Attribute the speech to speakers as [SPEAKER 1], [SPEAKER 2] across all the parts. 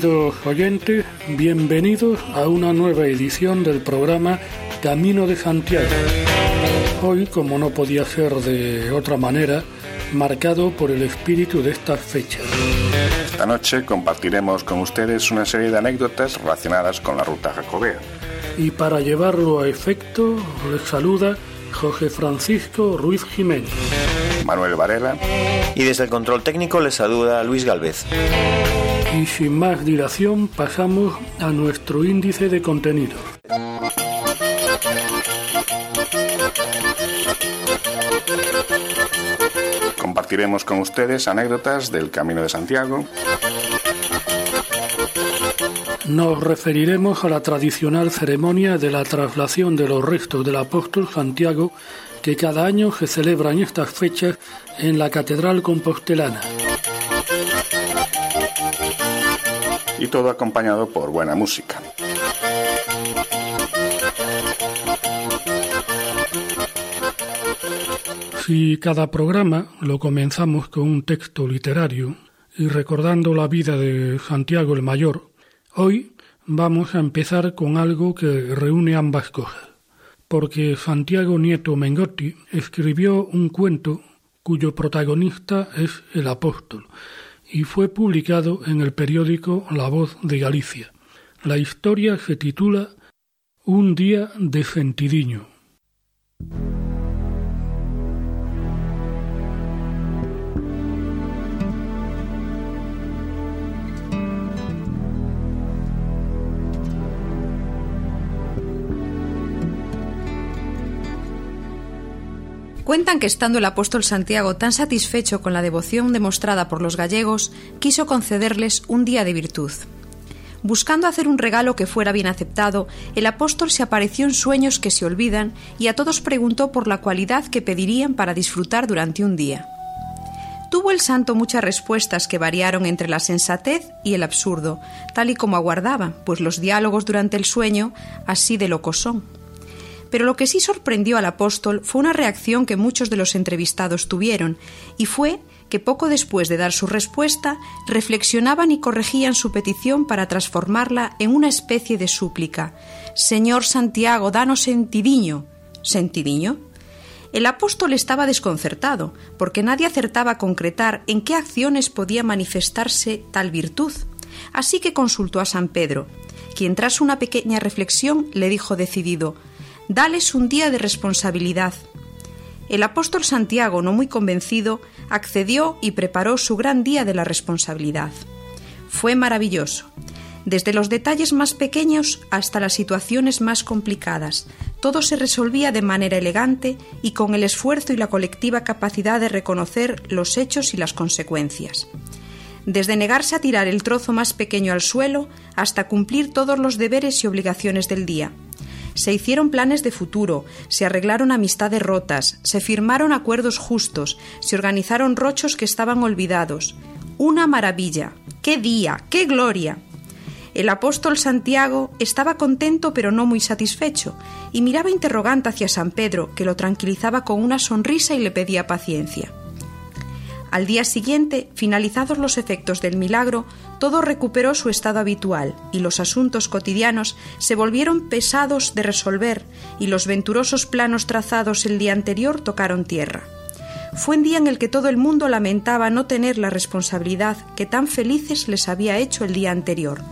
[SPEAKER 1] Queridos oyentes, bienvenidos a una nueva edición del programa Camino de Santiago. Hoy, como no podía ser de otra manera, marcado por el espíritu de estas fechas.
[SPEAKER 2] Esta noche compartiremos con ustedes una serie de anécdotas relacionadas con la ruta jacobea.
[SPEAKER 1] Y para llevarlo a efecto, les saluda José Francisco Ruiz Jiménez.
[SPEAKER 2] Manuel Varela.
[SPEAKER 3] Y desde el control técnico les saluda Luis Galvez.
[SPEAKER 1] Y sin más dilación pasamos a nuestro índice de contenido.
[SPEAKER 2] Compartiremos con ustedes anécdotas del Camino de Santiago.
[SPEAKER 1] Nos referiremos a la tradicional ceremonia de la traslación de los restos del apóstol Santiago que cada año se celebra en estas fechas en la Catedral Compostelana.
[SPEAKER 2] Y todo acompañado por buena música.
[SPEAKER 1] Si cada programa lo comenzamos con un texto literario y recordando la vida de Santiago el Mayor, hoy vamos a empezar con algo que reúne ambas cosas porque Santiago Nieto Mengotti escribió un cuento cuyo protagonista es el apóstol y fue publicado en el periódico La Voz de Galicia. La historia se titula Un día de Sentidiño.
[SPEAKER 4] Cuentan que estando el apóstol Santiago tan satisfecho con la devoción demostrada por los gallegos, quiso concederles un día de virtud. Buscando hacer un regalo que fuera bien aceptado, el apóstol se apareció en sueños que se olvidan y a todos preguntó por la cualidad que pedirían para disfrutar durante un día. Tuvo el santo muchas respuestas que variaron entre la sensatez y el absurdo, tal y como aguardaba, pues los diálogos durante el sueño así de locos son. Pero lo que sí sorprendió al apóstol fue una reacción que muchos de los entrevistados tuvieron, y fue que poco después de dar su respuesta, reflexionaban y corregían su petición para transformarla en una especie de súplica. Señor Santiago, danos sentidiño. ¿Sentidiño? El apóstol estaba desconcertado, porque nadie acertaba a concretar en qué acciones podía manifestarse tal virtud. Así que consultó a San Pedro, quien tras una pequeña reflexión le dijo decidido dales un día de responsabilidad. El apóstol Santiago, no muy convencido, accedió y preparó su gran día de la responsabilidad. Fue maravilloso. Desde los detalles más pequeños hasta las situaciones más complicadas, todo se resolvía de manera elegante y con el esfuerzo y la colectiva capacidad de reconocer los hechos y las consecuencias. Desde negarse a tirar el trozo más pequeño al suelo hasta cumplir todos los deberes y obligaciones del día, se hicieron planes de futuro, se arreglaron amistades rotas, se firmaron acuerdos justos, se organizaron rochos que estaban olvidados. Una maravilla. ¡Qué día! ¡Qué gloria! El apóstol Santiago estaba contento pero no muy satisfecho, y miraba interrogante hacia San Pedro, que lo tranquilizaba con una sonrisa y le pedía paciencia. Al día siguiente, finalizados los efectos del milagro, todo recuperó su estado habitual y los asuntos cotidianos se volvieron pesados de resolver y los venturosos planos trazados el día anterior tocaron tierra. Fue un día en el que todo el mundo lamentaba no tener la responsabilidad que tan felices les había hecho el día anterior.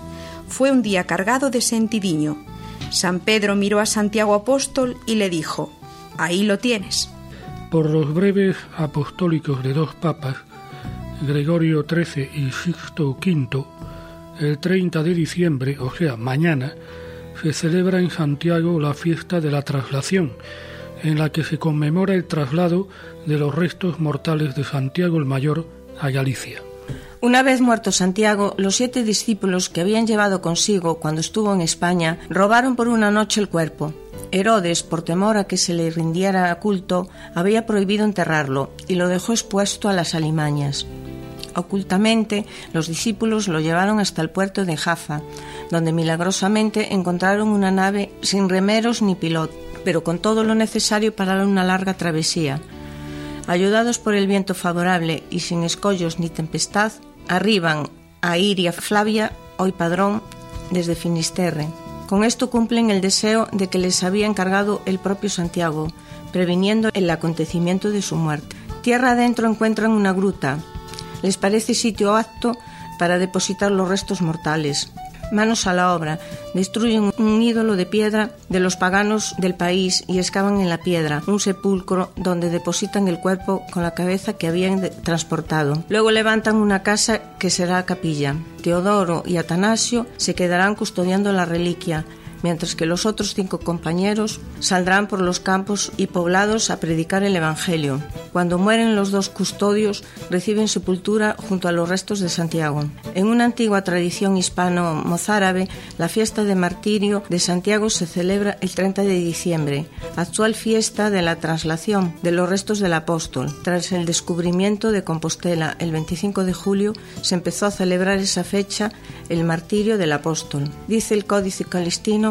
[SPEAKER 4] Fue un día cargado de sentidiño. San Pedro miró a Santiago Apóstol y le dijo, Ahí lo tienes
[SPEAKER 1] por los breves apostólicos de dos papas, Gregorio XIII y Sixto V, el 30 de diciembre, o sea, mañana, se celebra en Santiago la fiesta de la traslación, en la que se conmemora el traslado de los restos mortales de Santiago el Mayor a Galicia.
[SPEAKER 5] Una vez muerto Santiago, los siete discípulos que habían llevado consigo cuando estuvo en España robaron por una noche el cuerpo. Herodes, por temor a que se le rindiera culto, había prohibido enterrarlo y lo dejó expuesto a las alimañas. Ocultamente, los discípulos lo llevaron hasta el puerto de Jaffa, donde milagrosamente encontraron una nave sin remeros ni piloto, pero con todo lo necesario para una larga travesía. Ayudados por el viento favorable y sin escollos ni tempestad, arriban a Iria Flavia, hoy padrón, desde Finisterre. Con esto cumplen el deseo de que les había encargado el propio Santiago, previniendo el acontecimiento de su muerte. Tierra adentro encuentran una gruta. Les parece sitio apto para depositar los restos mortales manos a la obra, destruyen un ídolo de piedra de los paganos del país y excavan en la piedra un sepulcro donde depositan el cuerpo con la cabeza que habían transportado. Luego levantan una casa que será capilla. Teodoro y Atanasio se quedarán custodiando la reliquia mientras que los otros cinco compañeros saldrán por los campos y poblados a predicar el Evangelio. Cuando mueren los dos custodios, reciben sepultura junto a los restos de Santiago. En una antigua tradición hispano-mozárabe, la fiesta de martirio de Santiago se celebra el 30 de diciembre, actual fiesta de la traslación de los restos del apóstol. Tras el descubrimiento de Compostela el 25 de julio, se empezó a celebrar esa fecha el martirio del apóstol. Dice el Códice Calistino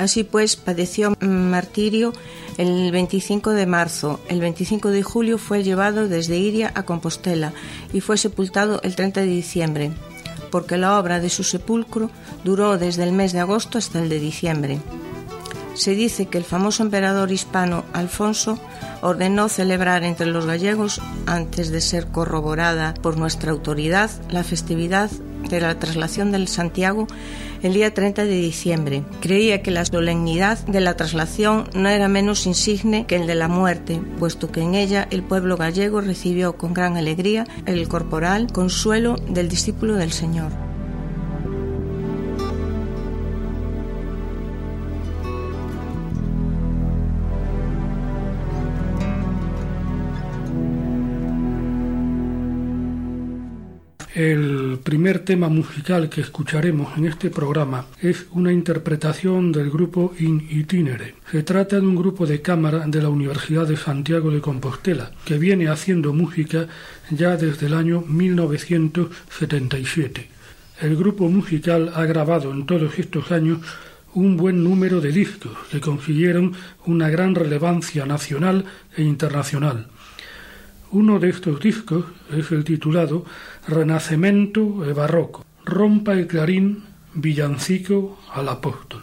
[SPEAKER 5] Así pues, padeció martirio el 25 de marzo. El 25 de julio fue llevado desde Iria a Compostela y fue sepultado el 30 de diciembre, porque la obra de su sepulcro duró desde el mes de agosto hasta el de diciembre. Se dice que el famoso emperador hispano Alfonso ordenó celebrar entre los gallegos, antes de ser corroborada por nuestra autoridad, la festividad de la traslación del Santiago el día 30 de diciembre. Creía que la solemnidad de la traslación no era menos insigne que el de la muerte, puesto que en ella el pueblo gallego recibió con gran alegría el corporal consuelo del discípulo del Señor.
[SPEAKER 1] El primer tema musical que escucharemos en este programa es una interpretación del grupo In Itinere. Se trata de un grupo de cámara de la Universidad de Santiago de Compostela que viene haciendo música ya desde el año 1977. El grupo musical ha grabado en todos estos años un buen número de discos que consiguieron una gran relevancia nacional e internacional. Uno de estos discos es el titulado Renacimiento e Barroco. Rompa el clarín, villancico al apóstol.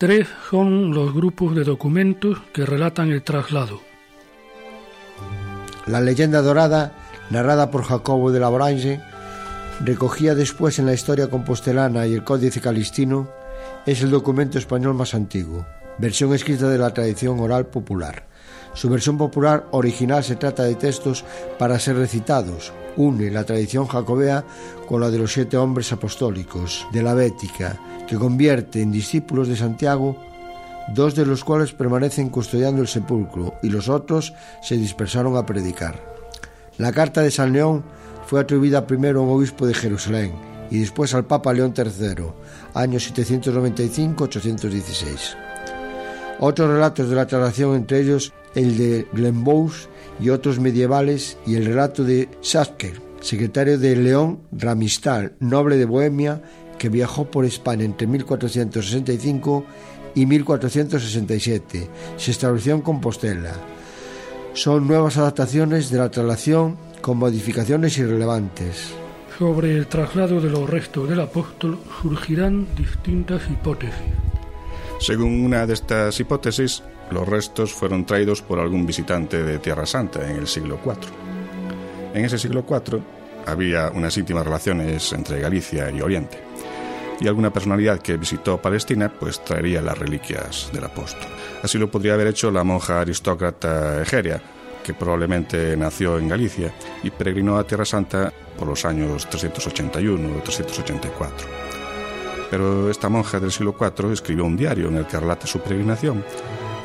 [SPEAKER 1] Tres son los grupos de documentos que relatan el traslado.
[SPEAKER 6] La leyenda dorada, narrada por Jacobo de la Branche, recogida después en la historia compostelana y el Códice Calistino, es el documento español más antiguo, versión escrita de la tradición oral popular. Su versión popular original se trata de textos para ser recitados. Une la tradición jacobea con la de los siete hombres apostólicos de la Bética, que convierte en discípulos de Santiago, dos de los cuales permanecen custodiando el sepulcro y los otros se dispersaron a predicar. La carta de San León fue atribuida primero a un obispo de Jerusalén y después al Papa León III, años 795-816. Otros relatos de la traslación, entre ellos el de Glenbows y otros medievales, y el relato de Sasker, secretario de León Ramistal, noble de Bohemia, que viajó por España entre 1465 y 1467. Se estableció en Compostela. Son nuevas adaptaciones de la traslación con modificaciones irrelevantes.
[SPEAKER 1] Sobre el traslado de los restos del apóstol surgirán distintas hipótesis.
[SPEAKER 2] Según una de estas hipótesis, los restos fueron traídos por algún visitante de Tierra Santa en el siglo IV. En ese siglo IV había unas íntimas relaciones entre Galicia y Oriente, y alguna personalidad que visitó Palestina pues traería las reliquias del apóstol. Así lo podría haber hecho la monja aristócrata Egeria, que probablemente nació en Galicia y peregrinó a Tierra Santa por los años 381 o 384. Pero esta monja del siglo IV escribió un diario en el que relata su peregrinación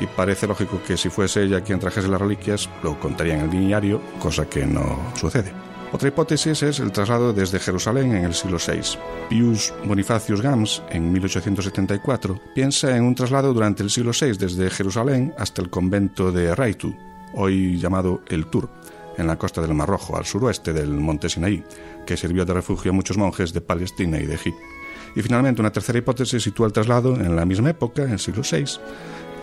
[SPEAKER 2] y parece lógico que si fuese ella quien trajese las reliquias, lo contaría en el diario, cosa que no sucede. Otra hipótesis es el traslado desde Jerusalén en el siglo VI. Pius Bonifacius Gams, en 1874, piensa en un traslado durante el siglo VI desde Jerusalén hasta el convento de Raitu, hoy llamado El Tur, en la costa del Mar Rojo, al suroeste del monte Sinaí, que sirvió de refugio a muchos monjes de Palestina y de Egipto. Y finalmente, una tercera hipótesis sitúa el traslado en la misma época, en el siglo VI,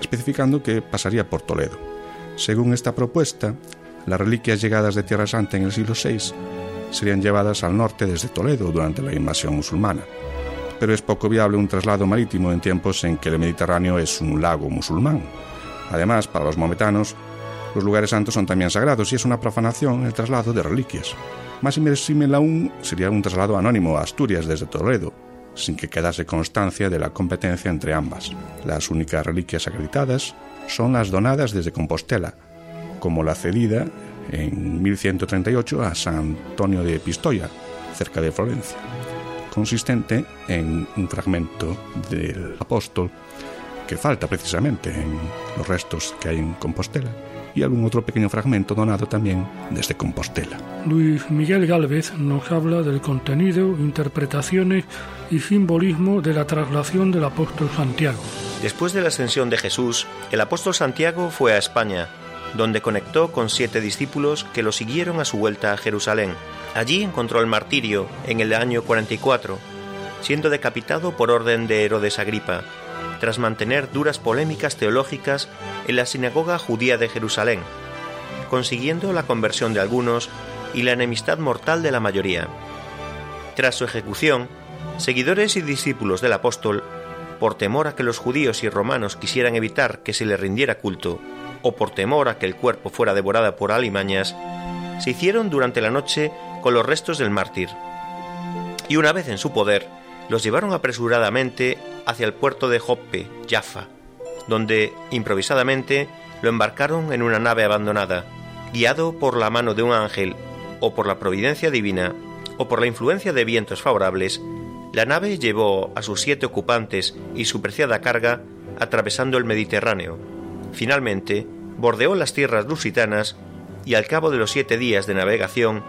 [SPEAKER 2] especificando que pasaría por Toledo. Según esta propuesta, las reliquias llegadas de Tierra Santa en el siglo VI serían llevadas al norte desde Toledo durante la invasión musulmana. Pero es poco viable un traslado marítimo en tiempos en que el Mediterráneo es un lago musulmán. Además, para los mometanos, los lugares santos son también sagrados y es una profanación el traslado de reliquias. Más inversímil aún sería un traslado anónimo a Asturias desde Toledo, sin que quedase constancia de la competencia entre ambas. Las únicas reliquias acreditadas son las donadas desde Compostela, como la cedida en 1138 a San Antonio de Pistoia, cerca de Florencia, consistente en un fragmento del apóstol que falta precisamente en los restos que hay en Compostela y algún otro pequeño fragmento donado también desde Compostela.
[SPEAKER 1] Luis Miguel Gálvez nos habla del contenido, interpretaciones y simbolismo de la traslación del apóstol Santiago.
[SPEAKER 3] Después de la ascensión de Jesús, el apóstol Santiago fue a España, donde conectó con siete discípulos que lo siguieron a su vuelta a Jerusalén. Allí encontró el martirio en el año 44, siendo decapitado por orden de Herodes Agripa, tras mantener duras polémicas teológicas en la sinagoga judía de Jerusalén, consiguiendo la conversión de algunos y la enemistad mortal de la mayoría. Tras su ejecución, seguidores y discípulos del apóstol, por temor a que los judíos y romanos quisieran evitar que se le rindiera culto, o por temor a que el cuerpo fuera devorada por alimañas, se hicieron durante la noche con los restos del mártir. Y una vez en su poder, los llevaron apresuradamente hacia el puerto de Joppe, Jaffa, donde improvisadamente lo embarcaron en una nave abandonada, guiado por la mano de un ángel, o por la providencia divina, o por la influencia de vientos favorables, la nave llevó a sus siete ocupantes y su preciada carga atravesando el Mediterráneo. Finalmente, bordeó las tierras lusitanas y al cabo de los siete días de navegación,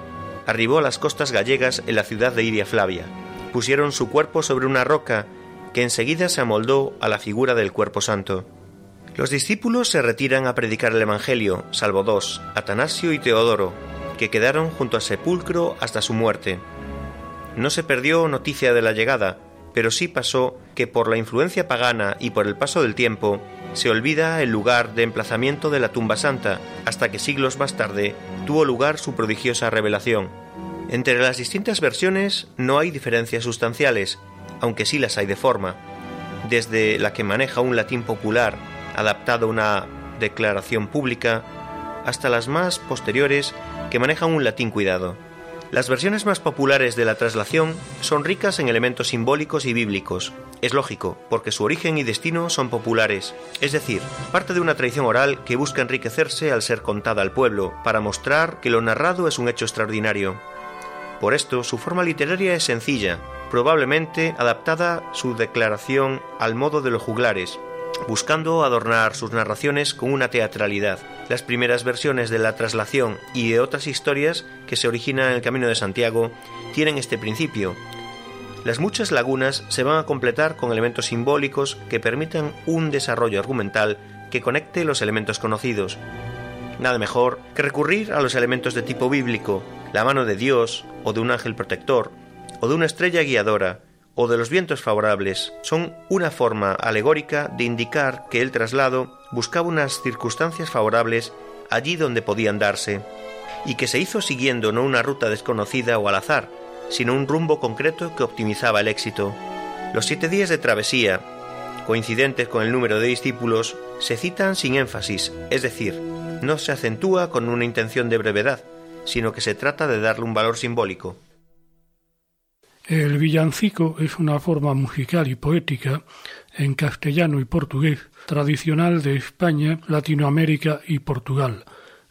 [SPEAKER 3] arribó a las costas gallegas en la ciudad de Iria Flavia. Pusieron su cuerpo sobre una roca que enseguida se amoldó a la figura del cuerpo santo. Los discípulos se retiran a predicar el Evangelio, salvo dos, Atanasio y Teodoro, que quedaron junto al sepulcro hasta su muerte. No se perdió noticia de la llegada, pero sí pasó que por la influencia pagana y por el paso del tiempo, se olvida el lugar de emplazamiento de la tumba santa, hasta que siglos más tarde tuvo lugar su prodigiosa revelación. Entre las distintas versiones no hay diferencias sustanciales, aunque sí las hay de forma, desde la que maneja un latín popular adaptado a una declaración pública, hasta las más posteriores que manejan un latín cuidado. Las versiones más populares de la traslación son ricas en elementos simbólicos y bíblicos. Es lógico, porque su origen y destino son populares, es decir, parte de una tradición oral que busca enriquecerse al ser contada al pueblo, para mostrar que lo narrado es un hecho extraordinario. Por esto, su forma literaria es sencilla, probablemente adaptada su declaración al modo de los juglares, buscando adornar sus narraciones con una teatralidad. Las primeras versiones de la traslación y de otras historias que se originan en el Camino de Santiago tienen este principio. Las muchas lagunas se van a completar con elementos simbólicos que permitan un desarrollo argumental que conecte los elementos conocidos. Nada mejor que recurrir a los elementos de tipo bíblico, la mano de Dios o de un ángel protector, o de una estrella guiadora, o de los vientos favorables son una forma alegórica de indicar que el traslado buscaba unas circunstancias favorables allí donde podían darse, y que se hizo siguiendo no una ruta desconocida o al azar, sino un rumbo concreto que optimizaba el éxito. Los siete días de travesía, coincidentes con el número de discípulos, se citan sin énfasis, es decir, no se acentúa con una intención de brevedad, sino que se trata de darle un valor simbólico.
[SPEAKER 1] El villancico es una forma musical y poética en castellano y portugués tradicional de España, Latinoamérica y Portugal,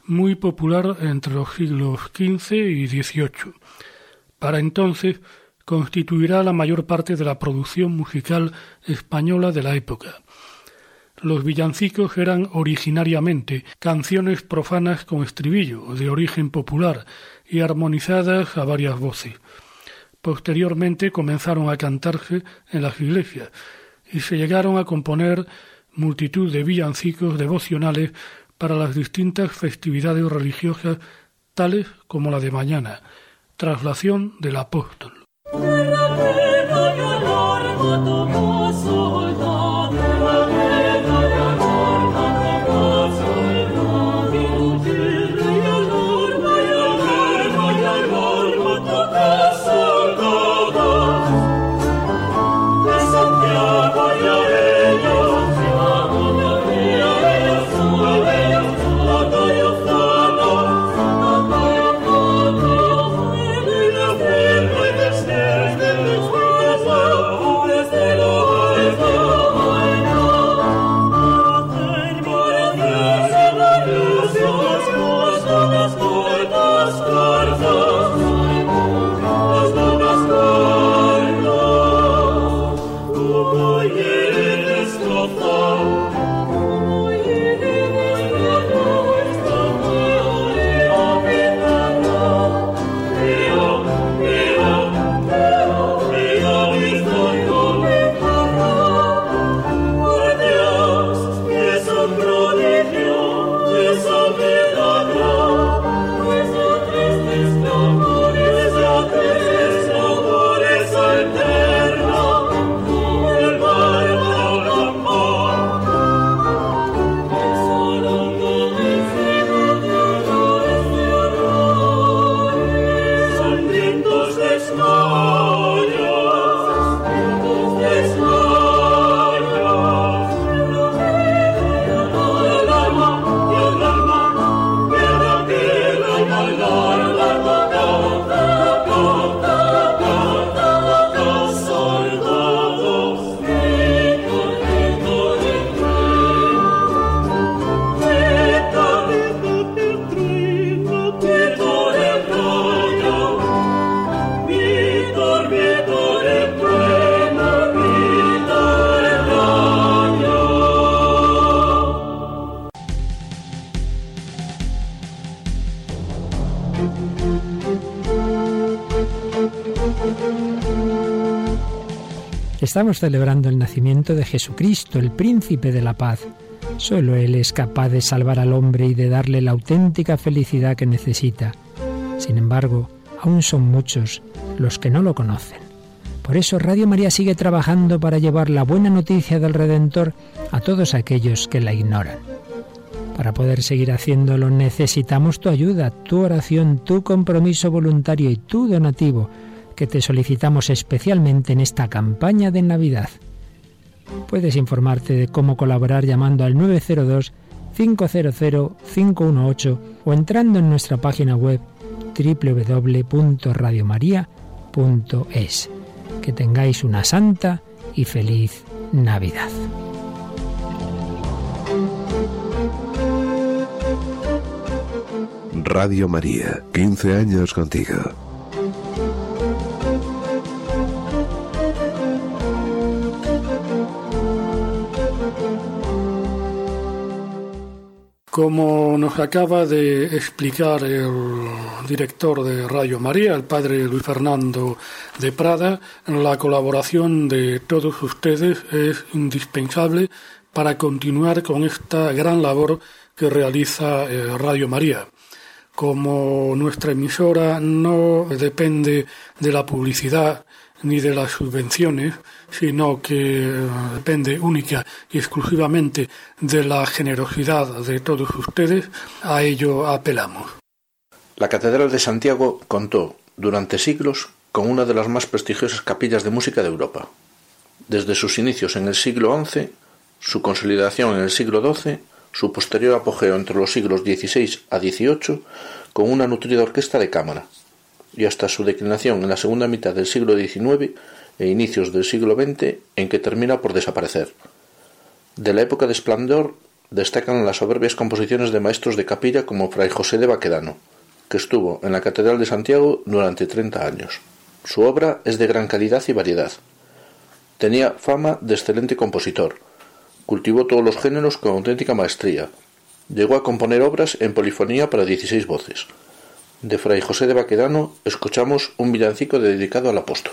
[SPEAKER 1] muy popular entre los siglos XV y XVIII. Para entonces constituirá la mayor parte de la producción musical española de la época. Los villancicos eran originariamente canciones profanas con estribillo, de origen popular y armonizadas a varias voces. Posteriormente comenzaron a cantarse en las iglesias y se llegaron a componer multitud de villancicos devocionales para las distintas festividades religiosas tales como la de mañana, traslación del apóstol.
[SPEAKER 7] Estamos celebrando el nacimiento de Jesucristo, el príncipe de la paz. Solo Él es capaz de salvar al hombre y de darle la auténtica felicidad que necesita. Sin embargo, aún son muchos los que no lo conocen. Por eso Radio María sigue trabajando para llevar la buena noticia del Redentor a todos aquellos que la ignoran. Para poder seguir haciéndolo necesitamos tu ayuda, tu oración, tu compromiso voluntario y tu donativo, que te solicitamos especialmente en esta campaña de Navidad. Puedes informarte de cómo colaborar llamando al 902 500 518 o entrando en nuestra página web www.radiomaria.es que tengáis una santa y feliz Navidad.
[SPEAKER 8] Radio María, 15 años contigo.
[SPEAKER 1] Como nos acaba de explicar el director de Radio María, el padre Luis Fernando de Prada, la colaboración de todos ustedes es indispensable para continuar con esta gran labor que realiza eh, Radio María. Como nuestra emisora no depende de la publicidad ni de las subvenciones, sino que eh, depende única y exclusivamente de la generosidad de todos ustedes, a ello apelamos.
[SPEAKER 9] La Catedral de Santiago contó durante siglos con una de las más prestigiosas capillas de música de Europa. Desde sus inicios en el siglo XI, su consolidación en el siglo XII, su posterior apogeo entre los siglos XVI a XVIII, con una nutrida orquesta de cámara, y hasta su declinación en la segunda mitad del siglo XIX e inicios del siglo XX en que termina por desaparecer. De la época de esplendor destacan las soberbias composiciones de maestros de capilla como Fray José de Baquedano, que estuvo en la Catedral de Santiago durante treinta años. Su obra es de gran calidad y variedad. Tenía fama de excelente compositor. Cultivó todos los géneros con auténtica maestría. Llegó a componer obras en polifonía para dieciséis voces. De Fray José de Baquedano escuchamos un villancico dedicado al apóstol.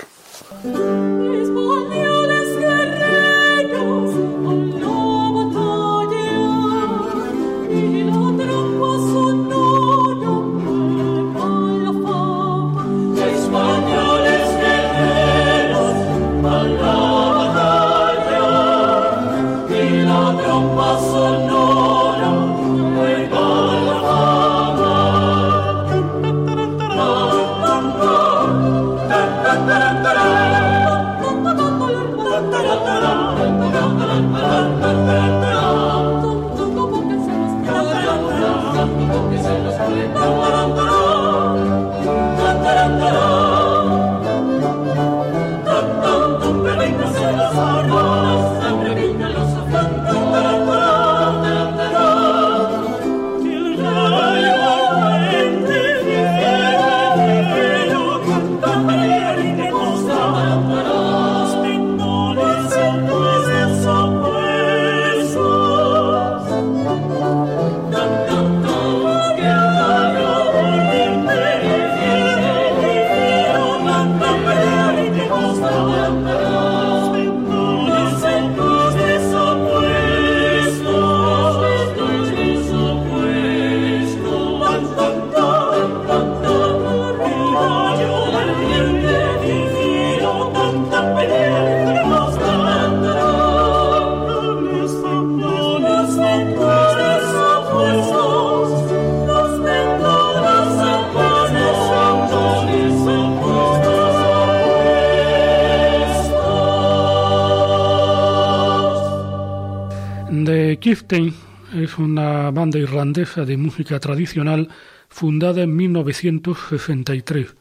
[SPEAKER 1] Es una banda irlandesa de música tradicional fundada en 1963.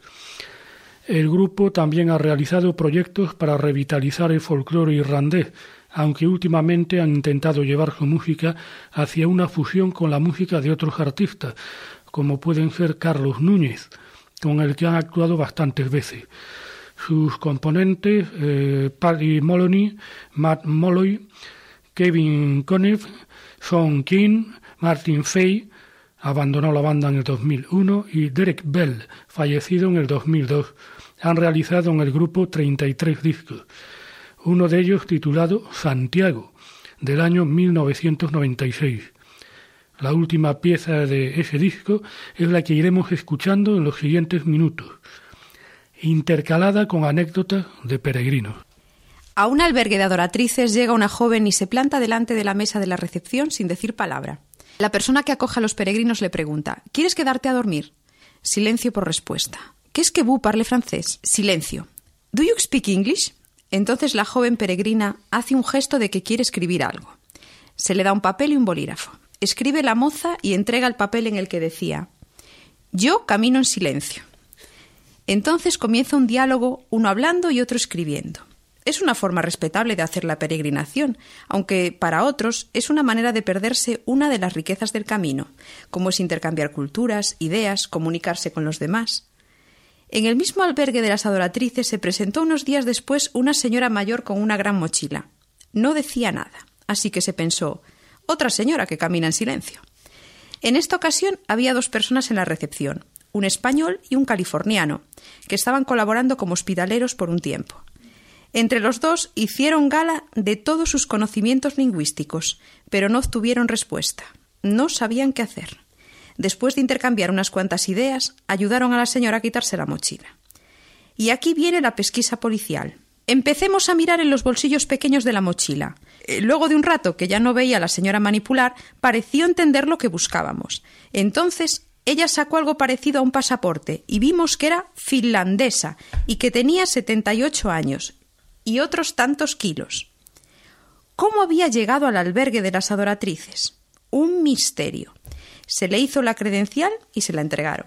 [SPEAKER 1] El grupo también ha realizado proyectos para revitalizar el folclore irlandés, aunque últimamente han intentado llevar su música hacia una fusión con la música de otros artistas, como pueden ser Carlos Núñez, con el que han actuado bastantes veces. Sus componentes, eh, Paddy Moloney, Matt Molloy, Kevin Conniff, Sean King, Martin Fay, abandonó la banda en el 2001, y Derek Bell, fallecido en el 2002. Han realizado en el grupo 33 discos, uno de ellos titulado Santiago, del año 1996. La última pieza de ese disco es la que iremos escuchando en los siguientes minutos. intercalada con anécdotas de peregrinos.
[SPEAKER 4] A un albergue de adoratrices llega una joven y se planta delante de la mesa de la recepción sin decir palabra. La persona que acoge a los peregrinos le pregunta ¿Quieres quedarte a dormir? Silencio por respuesta. ¿Qué es que vous parle francés? Silencio. ¿Do you speak English? Entonces la joven peregrina hace un gesto de que quiere escribir algo. Se le da un papel y un bolígrafo. Escribe la moza y entrega el papel en el que decía Yo camino en silencio. Entonces comienza un diálogo, uno hablando y otro escribiendo. Es una forma respetable de hacer la peregrinación, aunque para otros es una manera de perderse una de las riquezas del camino, como es intercambiar culturas, ideas, comunicarse con los demás. En el mismo albergue de las adoratrices se presentó unos días después una señora mayor con una gran mochila. No decía nada, así que se pensó otra señora que camina en silencio. En esta ocasión había dos personas en la recepción, un español y un californiano, que estaban colaborando como hospitaleros por un tiempo. Entre los dos hicieron gala de todos sus conocimientos lingüísticos, pero no obtuvieron respuesta. No sabían qué hacer. Después de intercambiar unas cuantas ideas, ayudaron a la señora a quitarse la mochila. Y aquí viene la pesquisa policial. Empecemos a mirar en los bolsillos pequeños de la mochila. Eh, luego de un rato que ya no veía a la señora manipular, pareció entender lo que buscábamos. Entonces ella sacó algo parecido a un pasaporte y vimos que era finlandesa y que tenía 78 años y otros tantos kilos. ¿Cómo había llegado al albergue de las adoratrices? Un misterio. Se le hizo la credencial y se la entregaron.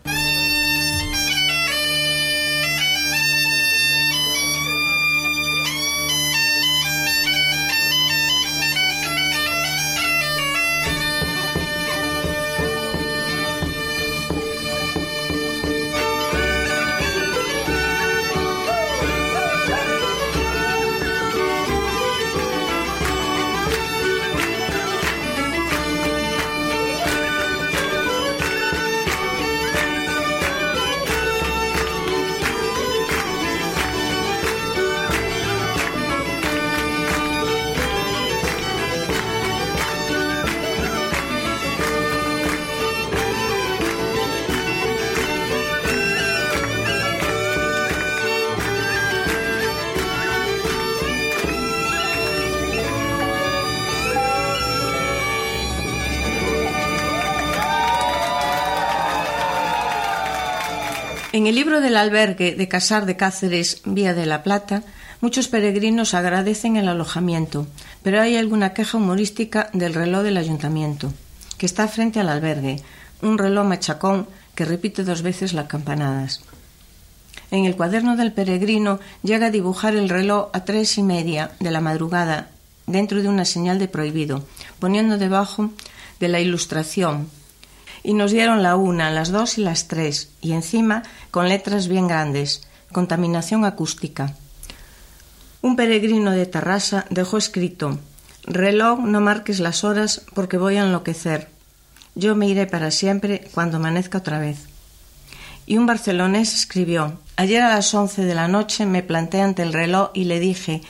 [SPEAKER 5] En el libro del albergue de Casar de Cáceres, Vía de la Plata, muchos peregrinos agradecen el alojamiento, pero hay alguna queja humorística del reloj del ayuntamiento, que está frente al albergue, un reloj machacón que repite dos veces las campanadas. En el cuaderno del peregrino llega a dibujar el reloj a tres y media de la madrugada dentro de una señal de prohibido, poniendo debajo de la ilustración y nos dieron la una, las dos y las tres, y encima con letras bien grandes, contaminación acústica. Un peregrino de Tarrasa dejó escrito Reloj, no marques las horas porque voy a enloquecer. Yo me iré para siempre cuando amanezca otra vez. Y un barcelonés escribió Ayer a las once de la noche me planté ante el reloj y le dije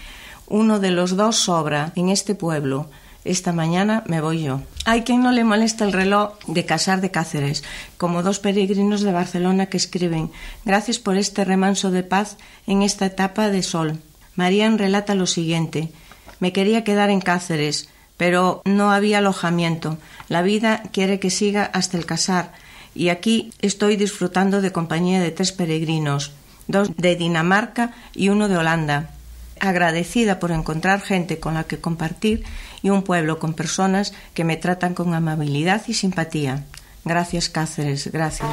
[SPEAKER 5] Uno de los dos sobra en este pueblo esta mañana me voy yo. Hay quien no le molesta el reloj de Casar de Cáceres, como dos peregrinos de Barcelona que escriben Gracias por este remanso de paz en esta etapa de sol. Marían relata lo siguiente Me quería quedar en Cáceres, pero no había alojamiento. La vida quiere que siga hasta el casar, y aquí estoy disfrutando de compañía de tres peregrinos, dos de Dinamarca y uno de Holanda agradecida por encontrar gente con la que compartir y un pueblo con personas que me tratan con amabilidad y simpatía. Gracias Cáceres, gracias.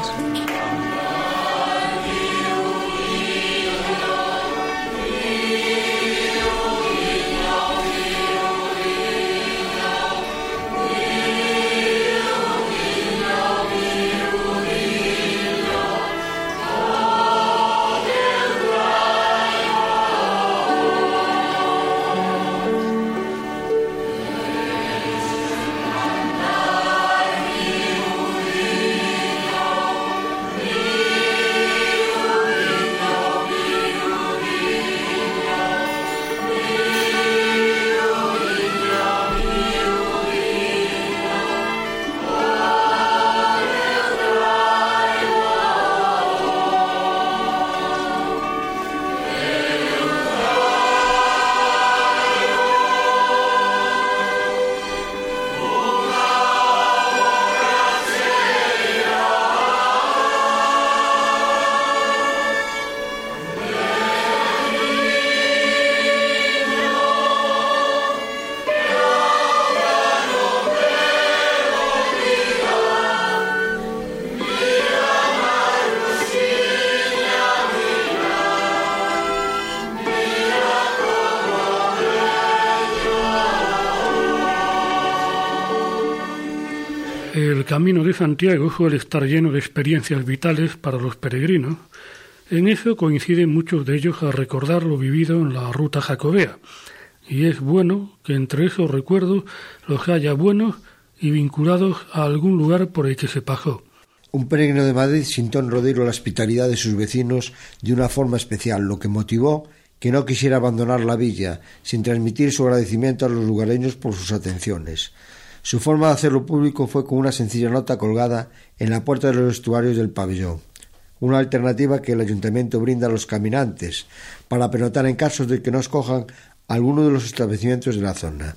[SPEAKER 1] Camino de Santiago suele estar lleno de experiencias vitales para los peregrinos. En eso coinciden muchos de ellos a recordar lo vivido en la ruta jacobea, y es bueno que entre esos recuerdos los haya buenos y vinculados a algún lugar por el que se pasó.
[SPEAKER 6] Un peregrino de Madrid sintió en Rodeiro la hospitalidad de sus vecinos de una forma especial, lo que motivó que no quisiera abandonar la villa, sin transmitir su agradecimiento a los lugareños por sus atenciones. Su forma de hacerlo público fue con una sencilla nota colgada en la puerta de los estuarios del pabellón, una alternativa que el ayuntamiento brinda a los caminantes para penotar en casos de que no escojan alguno de los establecimientos de la zona.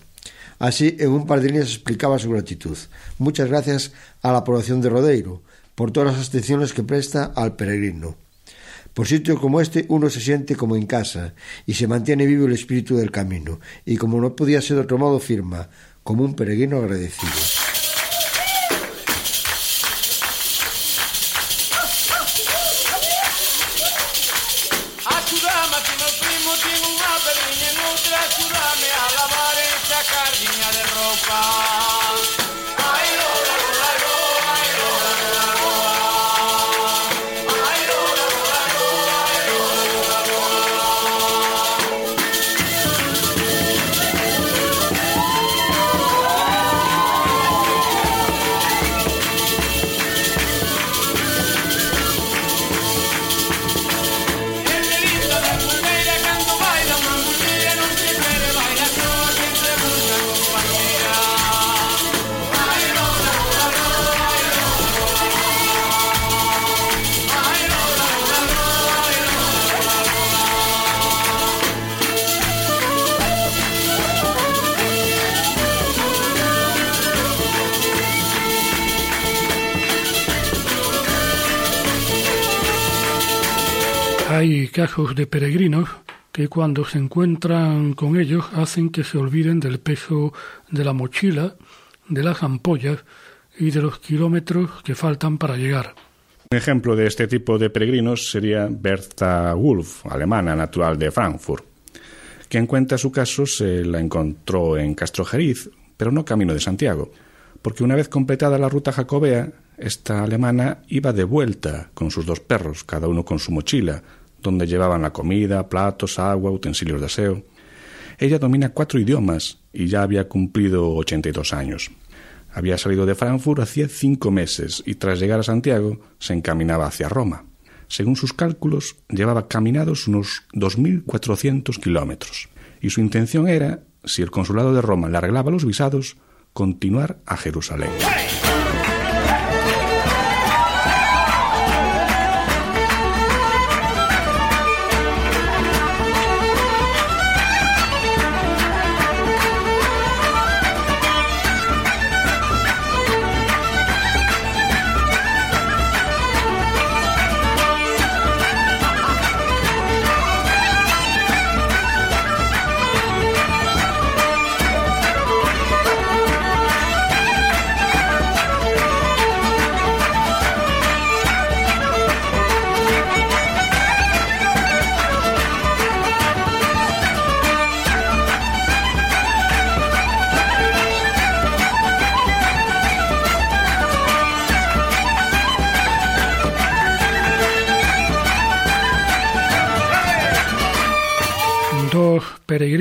[SPEAKER 6] Así, en un par de líneas explicaba su gratitud. Muchas gracias a la población de Rodeiro por todas las atenciones que presta al peregrino. Por sitios como este uno se siente como en casa y se mantiene vivo el espíritu del camino, y como no podía ser de otro modo firma, como un peregrino agradecido.
[SPEAKER 1] Hay casos de peregrinos que cuando se encuentran con ellos hacen que se olviden del peso de la mochila, de las ampollas y de los kilómetros que faltan para llegar.
[SPEAKER 2] Un ejemplo de este tipo de peregrinos sería Bertha Wolf, alemana natural de Frankfurt, quien cuenta su caso se la encontró en Castrojeriz, pero no camino de Santiago, porque una vez completada la ruta jacobea, esta alemana iba de vuelta con sus dos perros, cada uno con su mochila, donde llevaban la comida, platos, agua, utensilios de aseo. Ella domina cuatro idiomas y ya había cumplido 82 años. Había salido de Frankfurt hacía cinco meses y tras llegar a Santiago se encaminaba hacia Roma. Según sus cálculos, llevaba caminados unos 2.400 kilómetros y su intención era, si el consulado de Roma le arreglaba los visados, continuar a Jerusalén.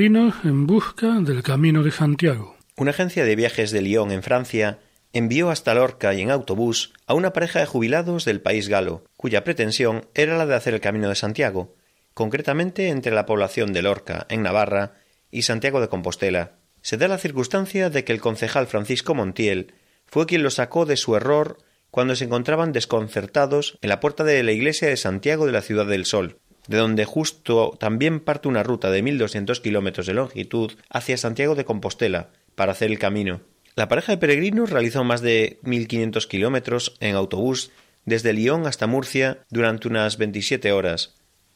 [SPEAKER 1] En busca del Camino de Santiago.
[SPEAKER 3] Una agencia de viajes de Lyon, en Francia, envió hasta Lorca y en autobús a una pareja de jubilados del país galo, cuya pretensión era la de hacer el Camino de Santiago, concretamente entre la población de Lorca, en Navarra, y Santiago de Compostela. Se da la circunstancia de que el concejal Francisco Montiel fue quien los sacó de su error cuando se encontraban desconcertados en la puerta de la iglesia de Santiago de la Ciudad del Sol, de donde justo también parte una ruta de 1200 kilómetros de longitud hacia Santiago de Compostela para hacer el camino. La pareja de peregrinos realizó más de 1500 kilómetros en autobús desde Lyon hasta Murcia durante unas 27 horas.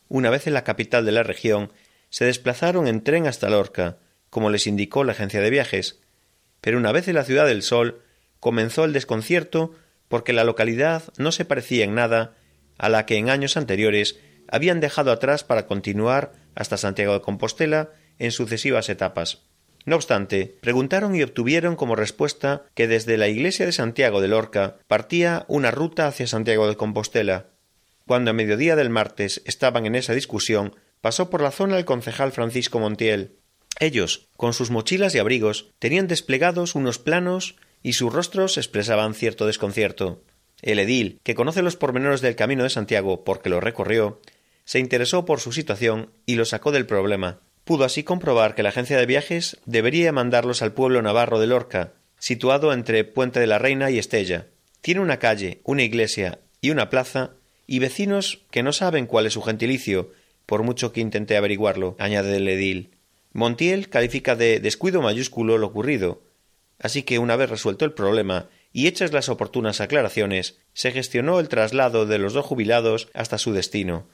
[SPEAKER 3] Una vez en la capital de la región, se desplazaron en tren hasta Lorca, como les indicó la agencia de viajes. Pero una vez en la ciudad del Sol, comenzó el desconcierto porque la localidad no se parecía en nada a la que en años anteriores habían dejado atrás para continuar hasta Santiago de Compostela en sucesivas etapas. No obstante, preguntaron y obtuvieron como respuesta que desde la iglesia de Santiago de Lorca partía una ruta hacia Santiago de Compostela. Cuando a mediodía del martes estaban en esa discusión, pasó por la zona el concejal Francisco Montiel. Ellos, con sus mochilas y abrigos, tenían desplegados unos planos y sus rostros expresaban cierto desconcierto. El edil, que conoce los pormenores del camino de Santiago porque lo recorrió, se interesó por su situación y lo sacó del problema. Pudo así comprobar que la agencia de viajes debería mandarlos al pueblo navarro de Lorca, situado entre Puente de la Reina y Estella. Tiene una calle, una iglesia y una plaza, y vecinos que no saben cuál es su gentilicio, por mucho que intente averiguarlo, añade el edil. Montiel califica de descuido mayúsculo lo ocurrido, así que una vez resuelto el problema y hechas las oportunas aclaraciones, se gestionó el traslado de los dos jubilados hasta su destino,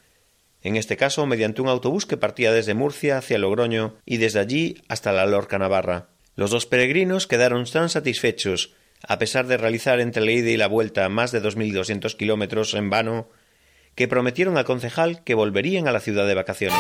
[SPEAKER 3] en este caso mediante un autobús que partía desde Murcia hacia Logroño y desde allí hasta la Lorca Navarra. Los dos peregrinos quedaron tan satisfechos, a pesar de realizar entre la ida y la vuelta más de dos mil doscientos kilómetros en vano, que prometieron al concejal que volverían a la ciudad de vacaciones.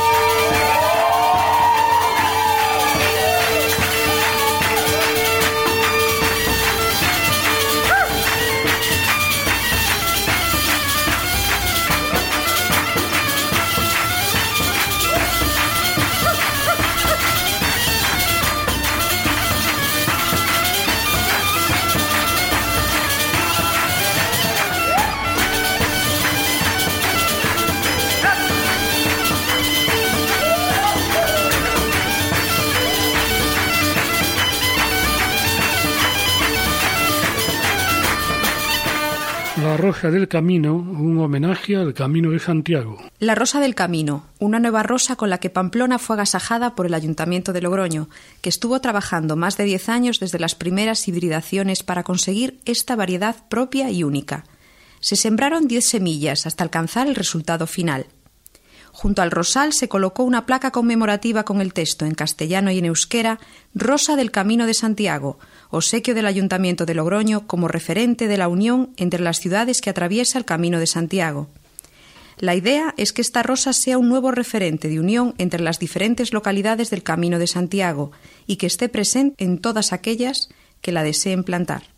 [SPEAKER 1] La Rosa del Camino, un homenaje al Camino de Santiago.
[SPEAKER 4] La Rosa del Camino, una nueva rosa con la que Pamplona fue agasajada por el Ayuntamiento de Logroño, que estuvo trabajando más de diez años desde las primeras hibridaciones para conseguir esta variedad propia y única. Se sembraron diez semillas hasta alcanzar el resultado final. Junto al rosal se colocó una placa conmemorativa con el texto en castellano y en euskera Rosa del Camino de Santiago, obsequio del Ayuntamiento de Logroño como referente de la unión entre las ciudades que atraviesa el Camino de Santiago. La idea es que esta rosa sea un nuevo referente de unión entre las diferentes localidades del Camino de Santiago y que esté presente en todas aquellas que la deseen plantar.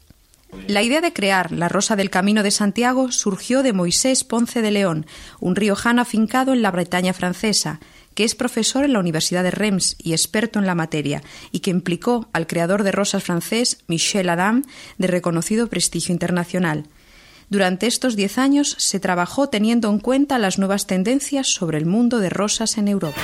[SPEAKER 4] La idea de crear la Rosa del Camino de Santiago surgió de Moisés Ponce de León, un riojano afincado en la Bretaña francesa, que es profesor en la Universidad de Reims y experto en la materia, y que implicó al creador de rosas francés, Michel Adam, de reconocido prestigio internacional. Durante estos diez años se trabajó teniendo en cuenta las nuevas tendencias sobre el mundo de rosas en Europa.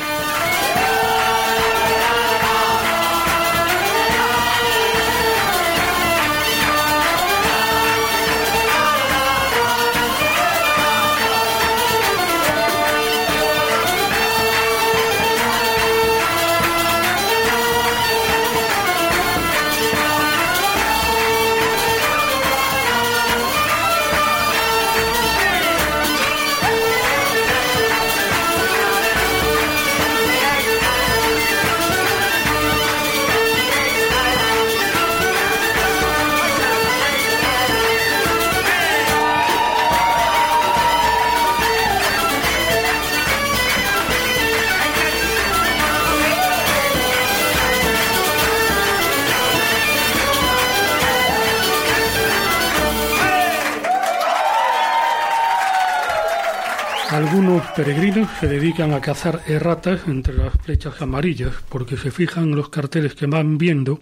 [SPEAKER 1] Algunos peregrinos se dedican a cazar erratas entre las flechas amarillas porque se fijan en los carteles que van viendo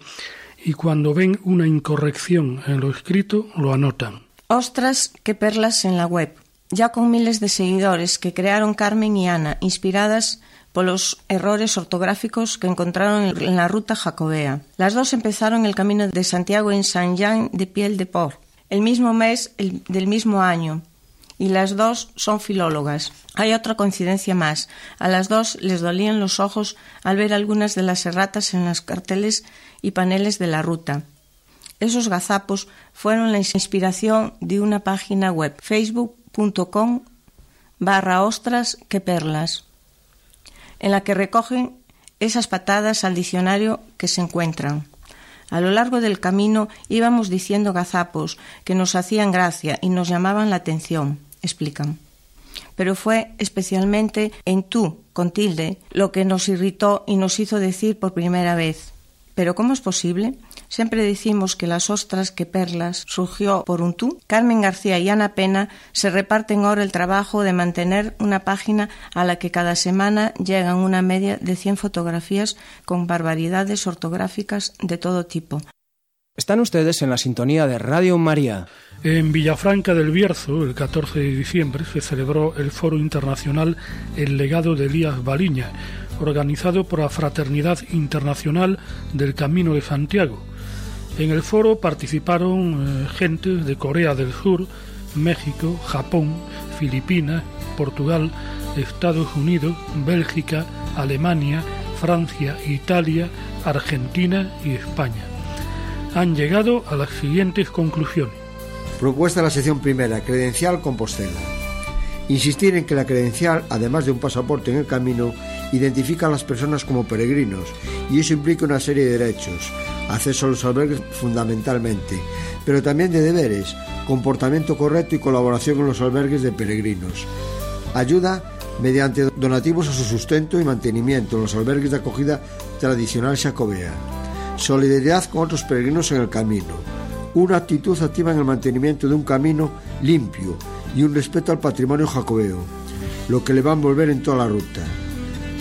[SPEAKER 1] y cuando ven una incorrección en lo escrito lo anotan.
[SPEAKER 5] Ostras, qué perlas en la web. Ya con miles de seguidores que crearon Carmen y Ana, inspiradas por los errores ortográficos que encontraron en la ruta jacobea. Las dos empezaron el camino de Santiago en Saint-Jean de Piel de Port, el mismo mes el, del mismo año, y las dos son filólogas. Hay otra coincidencia más. A las dos les dolían los ojos al ver algunas de las erratas en los carteles y paneles de la ruta. Esos gazapos fueron la inspiración de una página web, facebook.com barra ostras que perlas, en la que recogen esas patadas al diccionario que se encuentran. A lo largo del camino íbamos diciendo gazapos que nos hacían gracia y nos llamaban la atención explican. Pero fue especialmente en tú, con tilde, lo que nos irritó y nos hizo decir por primera vez Pero ¿cómo es posible? Siempre decimos que las ostras que perlas surgió por un tú. Carmen García y Ana Pena se reparten ahora el trabajo de mantener una página a la que cada semana llegan una media de 100 fotografías con barbaridades ortográficas de todo tipo.
[SPEAKER 10] Están ustedes en la sintonía de Radio María.
[SPEAKER 1] En Villafranca del Bierzo, el 14 de diciembre, se celebró el Foro Internacional El legado de Elías Baliña, organizado por la Fraternidad Internacional del Camino de Santiago. En el foro participaron eh, gentes de Corea del Sur, México, Japón, Filipinas, Portugal, Estados Unidos, Bélgica, Alemania, Francia, Italia, Argentina y España han llegado a las siguientes conclusiones.
[SPEAKER 6] Propuesta la sección primera, credencial Compostela. Insistir en que la credencial, además de un pasaporte en el camino, identifica a las personas como peregrinos y eso implica una serie de derechos, acceso a los albergues fundamentalmente, pero también de deberes, comportamiento correcto y colaboración en los albergues de peregrinos. Ayuda mediante donativos a su sustento y mantenimiento en los albergues de acogida tradicional jacobea solidaridad con otros peregrinos en el camino, una actitud activa en el mantenimiento de un camino limpio y un respeto al patrimonio jacobeo, lo que le va a envolver en toda la ruta.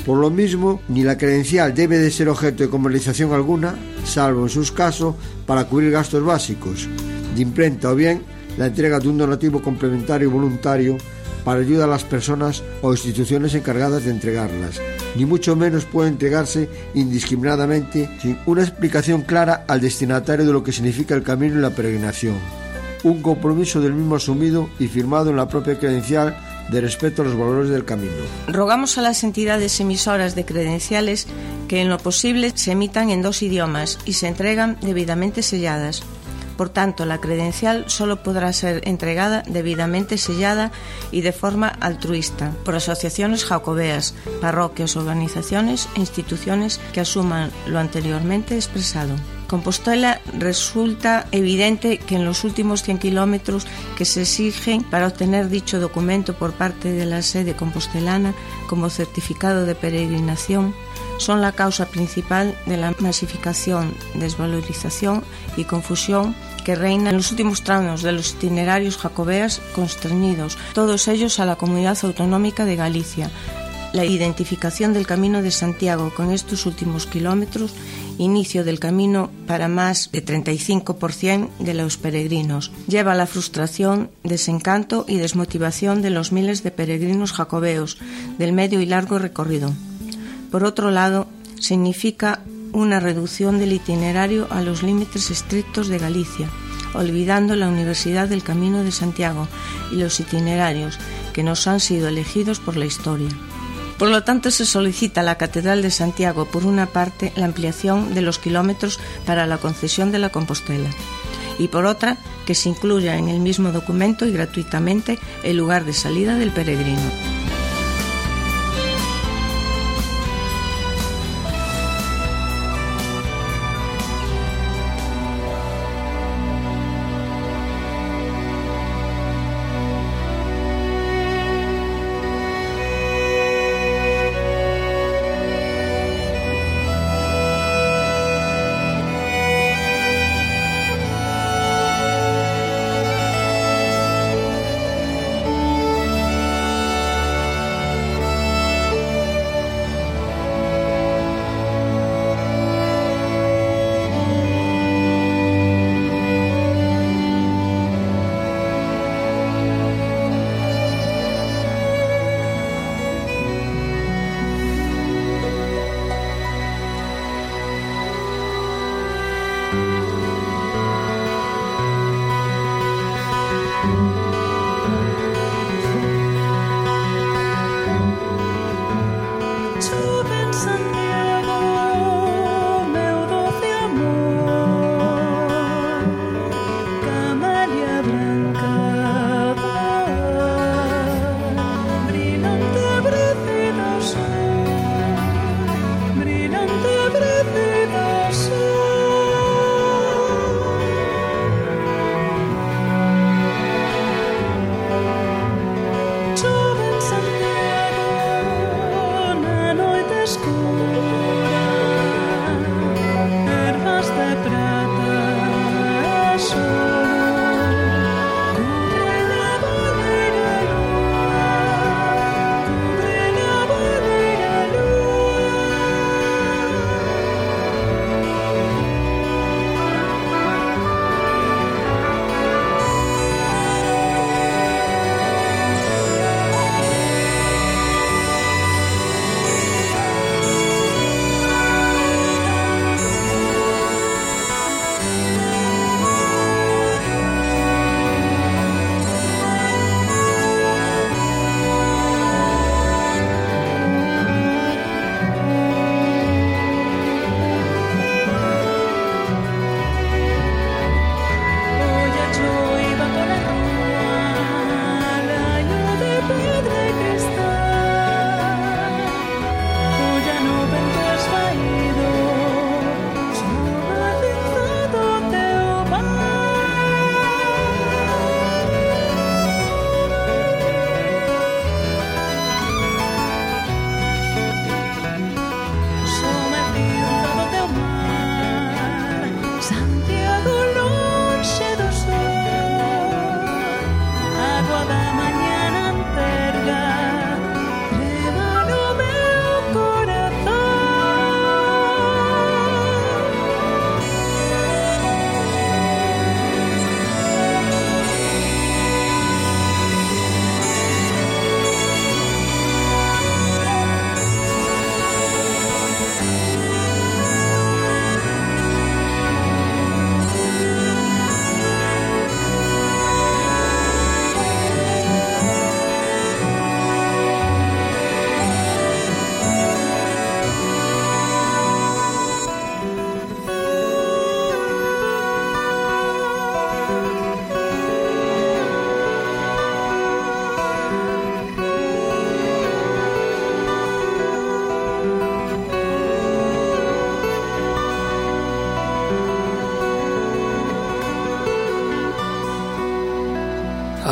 [SPEAKER 6] Por lo mismo, ni la credencial debe de ser objeto de comercialización alguna, salvo en sus casos para cubrir gastos básicos de imprenta o bien la entrega de un donativo complementario voluntario para ayudar a las personas o instituciones encargadas de entregarlas, ni mucho menos puede entregarse indiscriminadamente sin una explicación clara al destinatario de lo que significa el camino y la peregrinación. Un compromiso del mismo asumido y firmado en la propia credencial de respeto a los valores del camino.
[SPEAKER 5] Rogamos a las entidades emisoras de credenciales que en lo posible se emitan en dos idiomas y se entregan debidamente selladas. Por tanto, la credencial solo podrá ser entregada debidamente sellada y de forma altruista por asociaciones jacobeas, parroquias, organizaciones e instituciones que asuman lo anteriormente expresado. Compostela resulta evidente que en los últimos 100 kilómetros que se exigen para obtener dicho documento por parte de la sede compostelana como certificado de peregrinación son la causa principal de la masificación, desvalorización y confusión que reina en los últimos tramos de los itinerarios jacobeas constreñidos, todos ellos a la comunidad autonómica de Galicia. La identificación del Camino de Santiago con estos últimos kilómetros, inicio del camino para más de 35% de los peregrinos, lleva a la frustración, desencanto y desmotivación de los miles de peregrinos jacobeos del medio y largo recorrido. Por otro lado, significa una reducción del itinerario a los límites estrictos de Galicia, olvidando la Universidad del Camino de Santiago y los itinerarios que nos han sido elegidos por la historia. Por lo tanto, se solicita a la Catedral de Santiago, por una parte, la ampliación de los kilómetros para la concesión de la Compostela y por otra, que se incluya en el mismo documento y gratuitamente el lugar de salida del peregrino.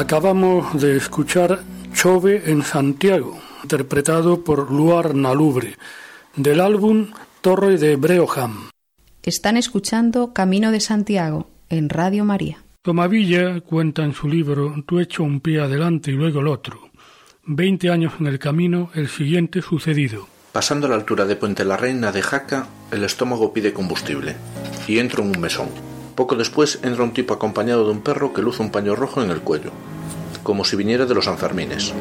[SPEAKER 1] Acabamos de escuchar Chove en Santiago, interpretado por Luar Nalubre, del álbum Torre de Breoham.
[SPEAKER 4] Están escuchando Camino de Santiago en Radio María.
[SPEAKER 1] Tomavilla cuenta en su libro Tú hecho un pie adelante y luego el otro. Veinte años en el camino, el siguiente sucedido.
[SPEAKER 9] Pasando a la altura de Puente la Reina de Jaca, el estómago pide combustible y entro en un mesón. Poco después entra un tipo acompañado de un perro que luce un paño rojo en el cuello, como si viniera de los Sanfermines.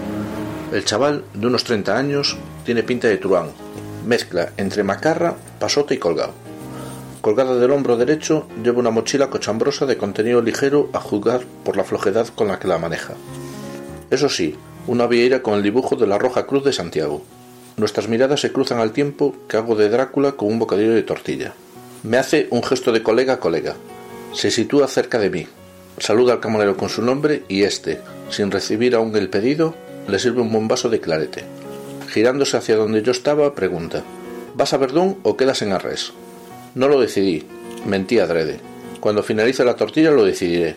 [SPEAKER 9] El chaval, de unos 30 años, tiene pinta de truán, mezcla entre macarra, pasota y colgado. Colgada del hombro derecho lleva una mochila cochambrosa de contenido ligero a juzgar por la flojedad con la que la maneja. Eso sí, una vieira con el dibujo de la Roja Cruz de Santiago. Nuestras miradas se cruzan al tiempo que hago de Drácula con un bocadillo de tortilla. Me hace un gesto de colega a colega. Se sitúa cerca de mí. Saluda al camarero con su nombre y este, sin recibir aún el pedido, le sirve un buen vaso de clarete. Girándose hacia donde yo estaba, pregunta: ¿Vas a Verdún o quedas en Arres? No lo decidí. Mentí adrede. Cuando finalice la tortilla lo decidiré.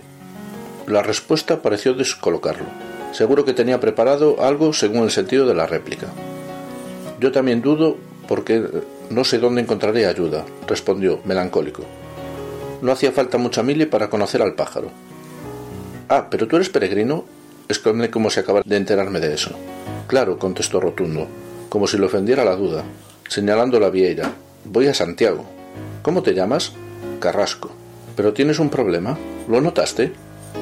[SPEAKER 9] La respuesta pareció descolocarlo. Seguro que tenía preparado algo según el sentido de la réplica. Yo también dudo porque no sé dónde encontraré ayuda, respondió, melancólico. No hacía falta mucha mili para conocer al pájaro. Ah, pero tú eres peregrino, exclamé como si acabara de enterarme de eso. Claro, contestó rotundo, como si le ofendiera la duda, señalando la vieira. Voy a Santiago. ¿Cómo te llamas? Carrasco. ¿Pero tienes un problema? ¿Lo notaste?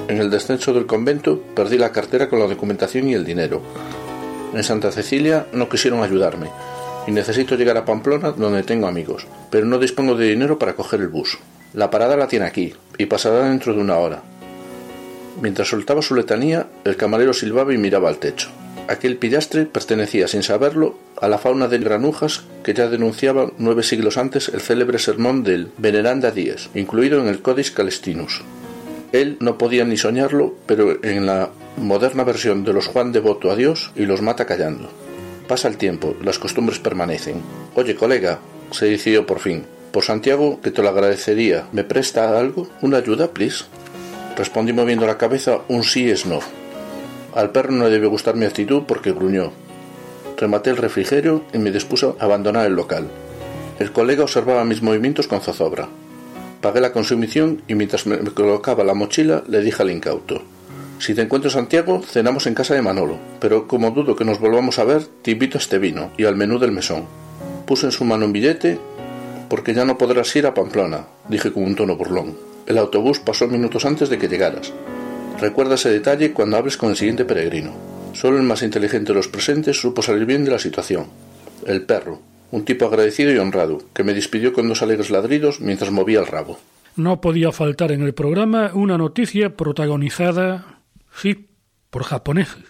[SPEAKER 9] En el descenso del convento perdí la cartera con la documentación y el dinero. En Santa Cecilia no quisieron ayudarme y necesito llegar a Pamplona donde tengo amigos, pero no dispongo de dinero para coger el bus. La parada la tiene aquí y pasará dentro de una hora. Mientras soltaba su letanía, el camarero silbaba y miraba al techo. Aquel pillastre pertenecía, sin saberlo, a la fauna de granujas que ya denunciaba nueve siglos antes el célebre sermón del Veneranda Díez, incluido en el Codex Calestinus. Él no podía ni soñarlo, pero en la moderna versión de los Juan devoto a Dios y los mata callando. Pasa el tiempo, las costumbres permanecen. Oye, colega, se decidió por fin. Por Santiago, que te lo agradecería. ¿Me presta algo? ¿Una ayuda, please? Respondí moviendo la cabeza un sí es no. Al perro no debe gustar mi actitud porque gruñó. Rematé el refrigerio y me dispuse a abandonar el local. El colega observaba mis movimientos con zozobra. Pagué la consumición y mientras me colocaba la mochila le dije al incauto. Si te encuentro Santiago, cenamos en casa de Manolo, pero como dudo que nos volvamos a ver, te invito a este vino y al menú del mesón. Puse en su mano un billete porque ya no podrás ir a Pamplona, dije con un tono burlón. El autobús pasó minutos antes de que llegaras. Recuerda ese detalle cuando hables con el siguiente peregrino. Solo el más inteligente de los presentes supo salir bien de la situación. El perro, un tipo agradecido y honrado, que me despidió con dos alegres ladridos mientras movía el rabo.
[SPEAKER 1] No podía faltar en el programa una noticia protagonizada Sí, por japoneses.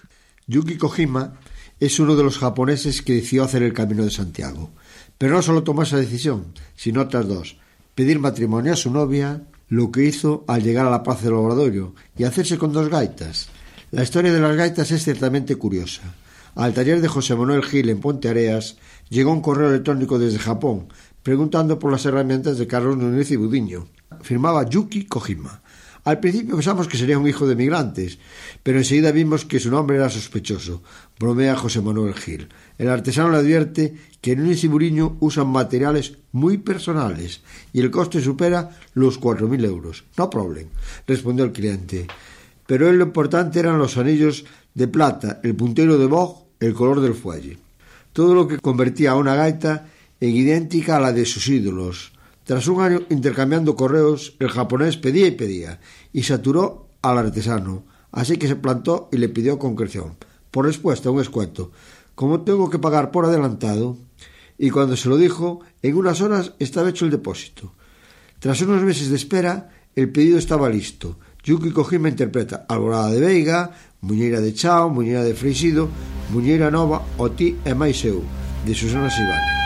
[SPEAKER 6] Yuki Kojima es uno de los japoneses que decidió hacer el Camino de Santiago. Pero no solo tomó esa decisión, sino otras dos. Pedir matrimonio a su novia, lo que hizo al llegar a la paz del Obradorio, y hacerse con dos gaitas. La historia de las gaitas es ciertamente curiosa. Al taller de José Manuel Gil en Ponte Areas llegó un correo electrónico desde Japón preguntando por las herramientas de Carlos Núñez y Budiño. Firmaba Yuki Kojima. Al principio pensamos que sería un hijo de migrantes, pero enseguida vimos que su nombre era sospechoso. Bromea José Manuel Gil. El artesano le advierte que Núñez y Buriño usan materiales muy personales y el coste supera los cuatro mil euros. No problem, respondió el cliente. Pero él lo importante eran los anillos de plata, el puntero de boj, el color del fuelle. Todo lo que convertía a una gaita en idéntica a la de sus ídolos. Tras un año intercambiando correos, el japonés pedía y pedía, y saturó al artesano, así que se plantó y le pidió concreción. Por respuesta, un escuento. Como tengo que pagar por adelantado, y cuando se lo dijo, en unas horas estaba hecho el depósito. Tras unos meses de espera, el pedido estaba listo. Yuki Kojima interpreta Alborada de Veiga, Muñeira de Chao, Muñeira de Freisido, Muñeira Nova o Ti e Maiseu, de Susana Sibane.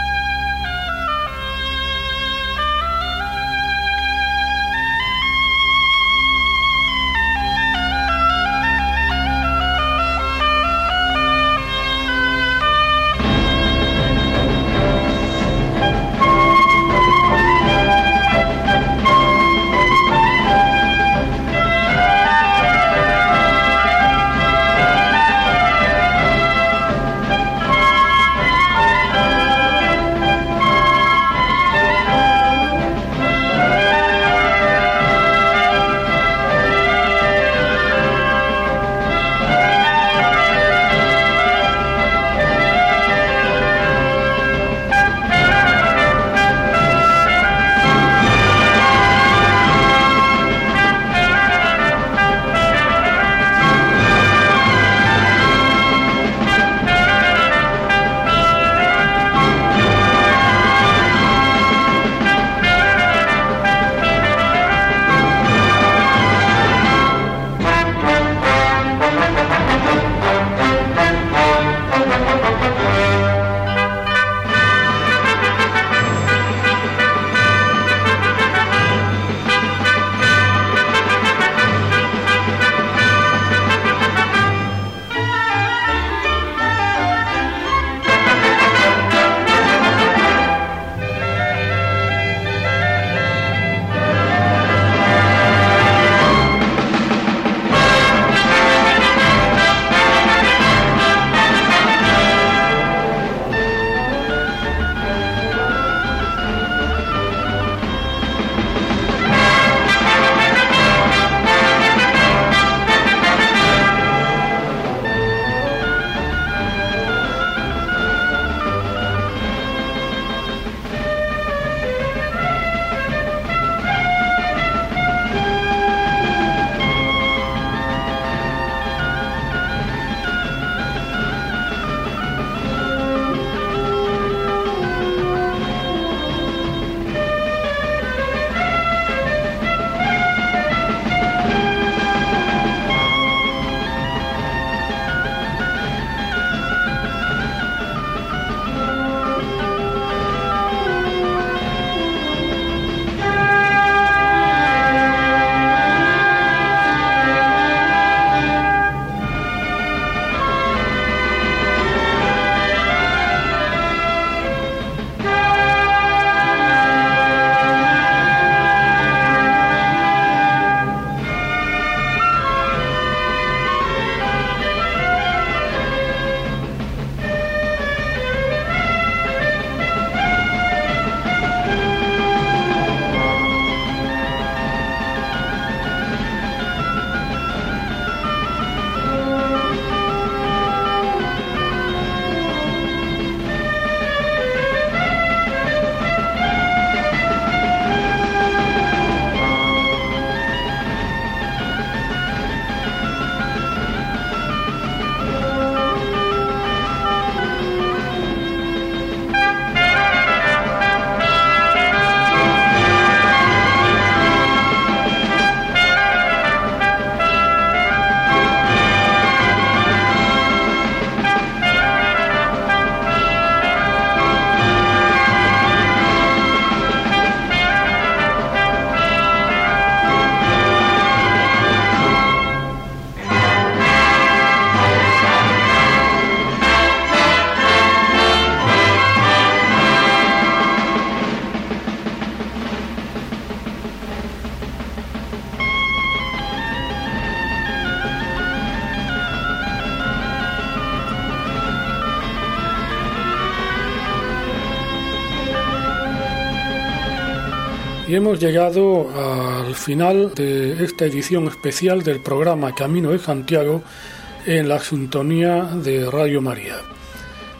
[SPEAKER 1] Hemos llegado al final de esta edición especial del programa Camino de Santiago en la sintonía de Radio María.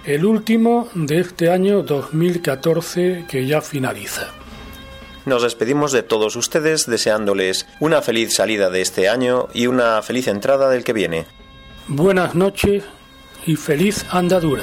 [SPEAKER 1] El último de este año 2014 que ya finaliza.
[SPEAKER 3] Nos despedimos de todos ustedes deseándoles una feliz salida de este año y una feliz entrada del que viene.
[SPEAKER 1] Buenas noches y feliz andadura.